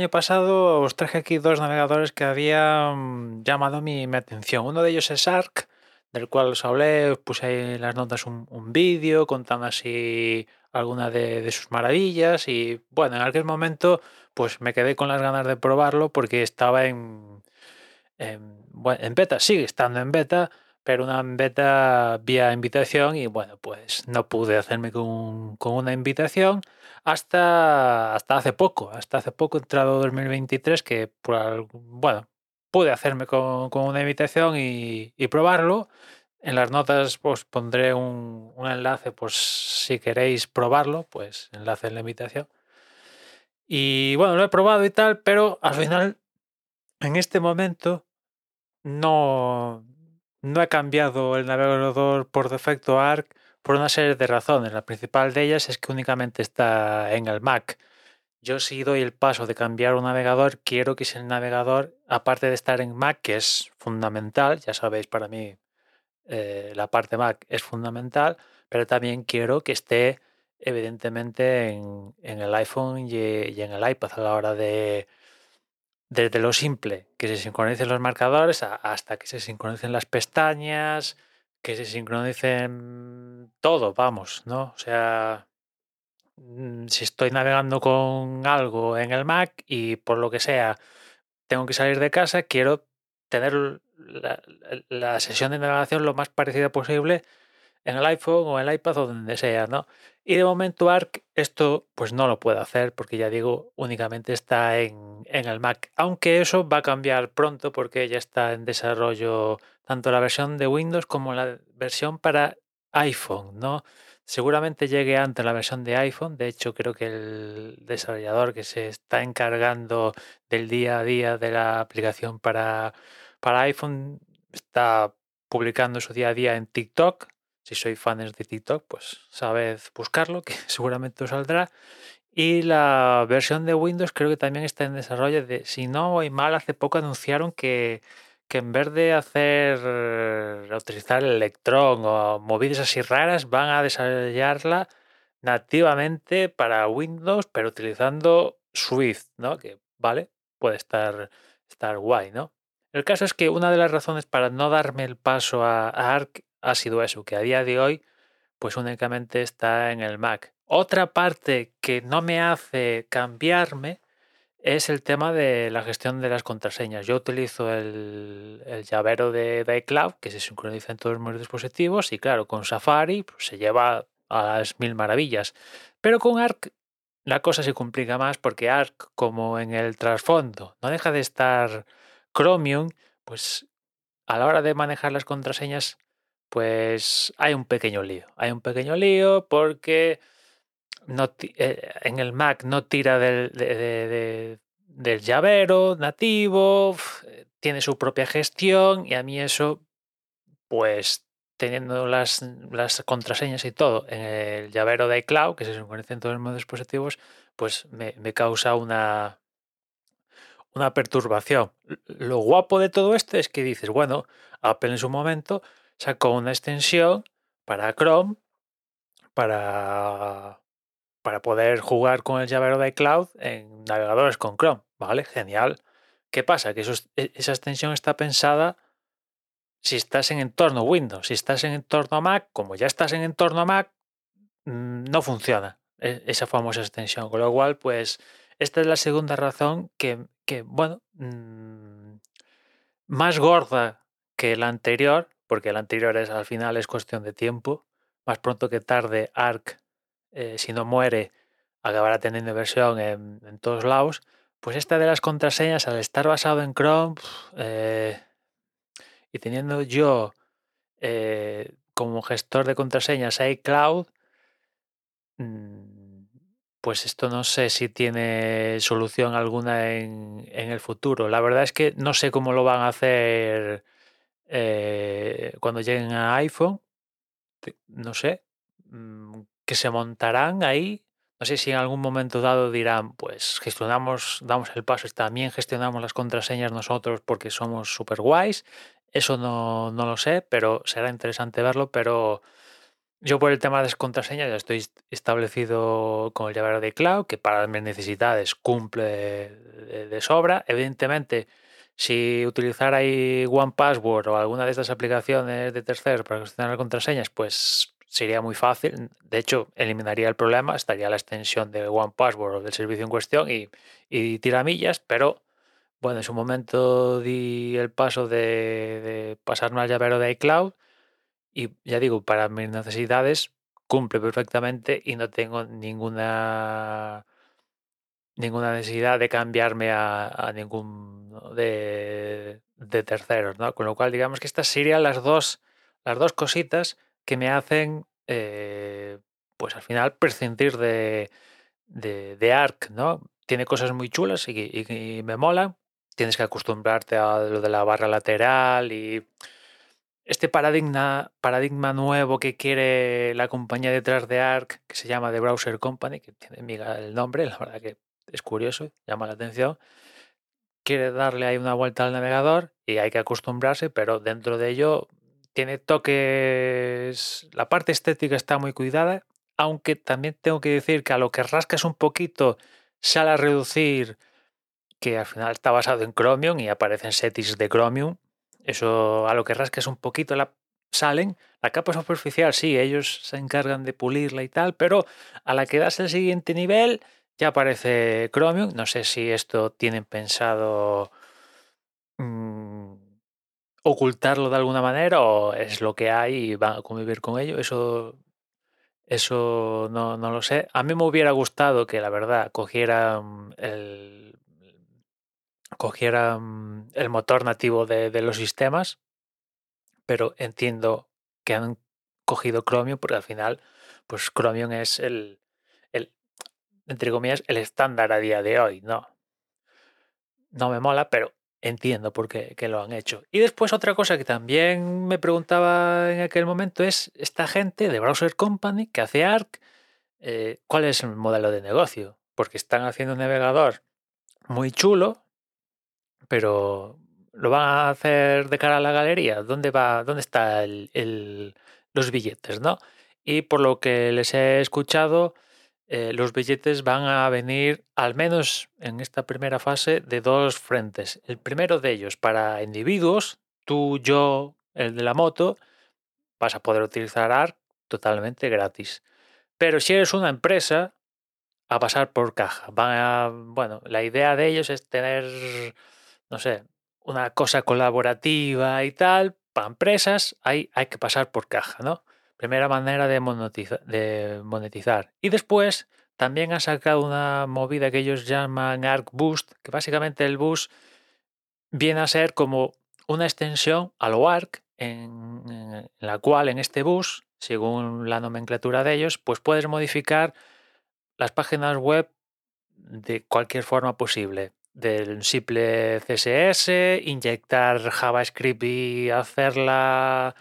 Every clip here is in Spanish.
Año pasado os traje aquí dos navegadores que habían llamado mi, atención. Uno de ellos es Arc, del cual os hablé, os puse ahí en las notas un, un vídeo contando así alguna de, sus maravillas y bueno, en aquel momento pues me quedé con las ganas de probarlo porque estaba en, en beta, sigue estando en beta, pero una beta vía invitación y bueno, pues no pude hacerme con, con una invitación hasta, hasta hace poco, hasta hace poco, entrado 2023, que bueno, pude hacerme con, con una invitación y, y, probarlo. En las notas os pondré un, un, enlace, pues si queréis probarlo, pues enlace en la invitación. Y bueno, lo he probado y tal, pero al final, en este momento, no, no he cambiado el navegador por defecto ARC por una serie de razones. La principal de ellas es que únicamente está en el Mac. Yo si doy el paso de cambiar un navegador, quiero que ese navegador, aparte de estar en Mac, que es fundamental, ya sabéis, para mí eh, la parte Mac es fundamental, pero también quiero que esté evidentemente en, el iPhone y, en el iPad a la hora de, desde lo simple, que se sincronicen los marcadores hasta que se sincronicen las pestañas, que se sincronicen todo, vamos, ¿no? O sea, mm, si estoy navegando con algo en el Mac y por lo que sea tengo que salir de casa, quiero tener la, la sesión de navegación lo más parecida posible en el iPhone o en el iPad o donde sea, ¿no? Y de momento Arc esto pues no lo puede hacer porque ya digo, únicamente está en, en, el Mac. Aunque eso va a cambiar pronto porque ya está en desarrollo tanto la versión de Windows como la versión para iPhone, ¿no? Seguramente llegue antes la versión de iPhone. De hecho, creo que el desarrollador que se está encargando del día a día de la aplicación para, para iPhone está publicando su día a día en TikTok si sois fans de TikTok, pues sabed buscarlo, que seguramente os saldrá. Y la versión de Windows creo que también está en desarrollo. De, si no voy mal, hace poco anunciaron que, que en vez de hacer utilizar el Electron o movidas así raras, van a desarrollarla nativamente para Windows, pero utilizando Swift, ¿no? Que vale, puede estar, estar guay, ¿no? El caso es que una de las razones para no darme el paso a, a Arc ha sido eso, que a día de hoy pues únicamente está en el Mac. Otra parte que no me hace cambiarme es el tema de la gestión de las contraseñas. Yo utilizo el, llavero de, de, iCloud que se sincroniza en todos mis dispositivos y claro, con Safari pues, se lleva a las mil maravillas. Pero con Arc la cosa se complica más porque Arc, como en el trasfondo, no deja de estar Chromium, pues a la hora de manejar las contraseñas pues hay un pequeño lío. Hay un pequeño lío porque no, eh, en el Mac no tira del, de, de, de, del llavero nativo, eh, tiene su propia gestión y a mí eso, pues teniendo las, las contraseñas y todo en el llavero de iCloud, que se sincroniza en todos los dispositivos, pues me, me causa una, una perturbación. Lo guapo de todo esto es que dices, bueno, Apple en su momento sacó una extensión para Chrome para, para poder jugar con el llavero de iCloud en navegadores con Chrome. ¿Vale? Genial. ¿Qué pasa? Que e, esa extensión está pensada si estás en entorno Windows. Si estás en entorno Mac, como ya estás en entorno Mac, mm, no funciona e, esa famosa extensión. Con lo cual, pues, esta es la segunda razón que, que bueno, mmm, más gorda que la anterior, porque el anterior es al final es cuestión de tiempo. Más pronto que tarde, Arc, eh, si no muere, acabará teniendo versión en, en, todos lados. Pues esta de las contraseñas, al estar basado en Chrome eh, y teniendo yo eh, como gestor de contraseñas iCloud, mm, pues esto no sé si tiene solución alguna en, en, el futuro. La verdad es que no sé cómo lo van a hacer eh, cuando lleguen a iPhone, no sé, mm, que se montarán ahí. No sé si en algún momento dado dirán, pues gestionamos, damos el paso, también gestionamos las contraseñas nosotros porque somos super guays. Eso no, no lo sé, pero será interesante verlo. Pero yo por el tema de las contraseñas ya estoy establecido con el llavero de iCloud, que para mis necesidades cumple de, de sobra. Evidentemente, si utilizara One Password o alguna de estas aplicaciones de terceros para gestionar contraseñas, pues sería muy fácil. De hecho, eliminaría el problema, estaría la extensión de One Password o del servicio en cuestión y, y tiramillas, pero bueno, en su momento di el paso de, de pasarme al llavero de iCloud y ya digo, para mis necesidades cumple perfectamente y no tengo ninguna ninguna necesidad de cambiarme a, ningún de, terceros, ¿no? Con lo cual, digamos que estas serían las dos, las dos cositas que me hacen, eh, pues al final, prescindir de, de, de, ARC, ¿no? Tiene cosas muy chulas y, me molan. Tienes que acostumbrarte a lo de la barra lateral y este paradigma, paradigma nuevo que quiere la compañía detrás de ARC, que se llama The Browser Company, que tiene el nombre, la verdad que es curioso, llama la atención. Quiere darle ahí una vuelta al navegador y hay que acostumbrarse, pero dentro de ello tiene toques. La parte estética está muy cuidada, aunque también tengo que decir que a lo que rascas un poquito sale a reducir, que al final está basado en Chromium y aparecen settings de Chromium. Eso a lo que rascas un poquito la, salen. La capa superficial, sí, ellos se encargan de pulirla y tal, pero a la que das el siguiente nivel ya aparece Chromium. No sé si esto tienen pensado mmm, ocultarlo de alguna manera o es lo que hay y van a convivir con ello. Eso, eso no, no, lo sé. A mí me hubiera gustado que la verdad cogieran el, cogieran el motor nativo de los sistemas, pero entiendo que han cogido Chromium porque al final, pues Chromium es el, entre comillas, el estándar a día de hoy. No, no me mola, pero entiendo por qué que lo han hecho. Y después otra cosa que también me preguntaba en aquel momento es esta gente de Browser Company que hace ARC, eh, ¿cuál es el modelo de negocio? Porque están haciendo un navegador muy chulo, pero lo van a hacer de cara a la galería. ¿Dónde va? ¿Dónde está el, el, los billetes, no? Y por lo que les he escuchado, eh, los billetes van a venir, al menos en esta primera fase, de dos frentes. El primero de ellos para individuos, tú, yo, el de la moto, vas a poder utilizar ARC totalmente gratis. Pero si eres una empresa, a pasar por caja. Van a, bueno, la idea de ellos es tener, no sé, una cosa colaborativa y tal. Para empresas hay, hay que pasar por caja, ¿no? Primera manera de monetizar. Y después también han sacado una movida que ellos llaman Arc Boost, que básicamente el boost viene a ser como una extensión a lo Arc, en, en la cual en este bus, según la nomenclatura de ellos, pues puedes modificar las páginas web de cualquier forma posible. Del simple CSS, inyectar JavaScript y hacerla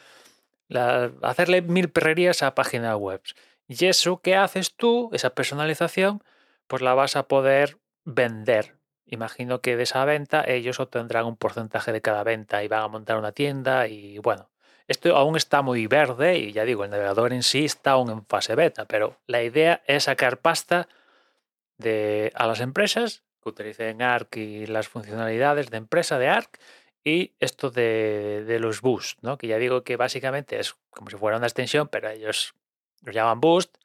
la, hacerle mil perrerías a páginas web. Y eso que haces tú, esa personalización, pues la vas a poder vender. Imagino que de esa venta ellos obtendrán un porcentaje de cada venta y van a montar una tienda y bueno, esto aún está muy verde y ya digo, el navegador en sí está aún en fase beta, pero la idea es sacar pasta de, a las empresas que utilicen ARC y las funcionalidades de empresa de ARC y esto de, de los boost, ¿no? que ya digo que básicamente es como si fuera una extensión, pero ellos lo llaman boost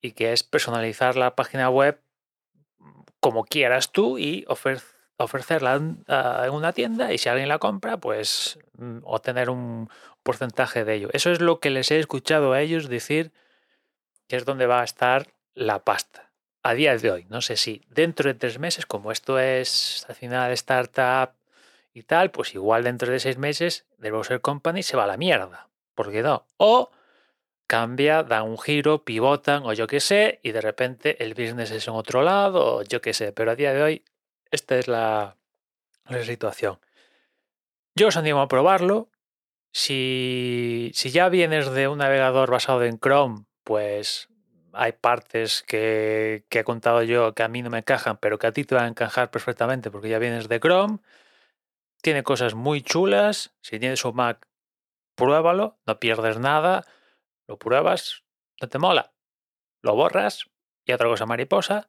y que es personalizar la página web como quieras tú y ofrecer ofrecerla en una tienda y si alguien la compra, pues mm, obtener un porcentaje de ello. Eso es lo que les he escuchado a ellos decir que es donde va a estar la pasta. A día de hoy, no sé si dentro de tres meses, como esto es al final startup y tal, pues igual dentro de seis meses The Browser Company se va a la mierda. ¿Por qué no? O cambia, da un giro, pivotan o yo qué sé, y de repente el business es en otro lado o yo qué sé. Pero a día de hoy esta es la, la situación. Yo os animo a probarlo. Si, si ya vienes de un navegador basado en Chrome, pues hay partes que, que, he contado yo que a mí no me encajan, pero que a ti te van a encajar perfectamente porque ya vienes de Chrome. Tiene cosas muy chulas. Si tienes un Mac, pruébalo, no pierdes nada. lo pruebas, no te mola, lo borras y otra cosa mariposa.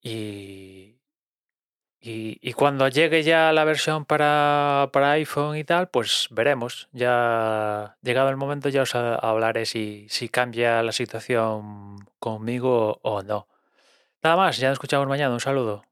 Y, y, cuando llegue ya la versión para, para, iPhone y tal, pues veremos. Ya llegado el momento ya os hablaré si, si cambia la situación conmigo o no. Nada más, ya nos escuchamos mañana. Un saludo.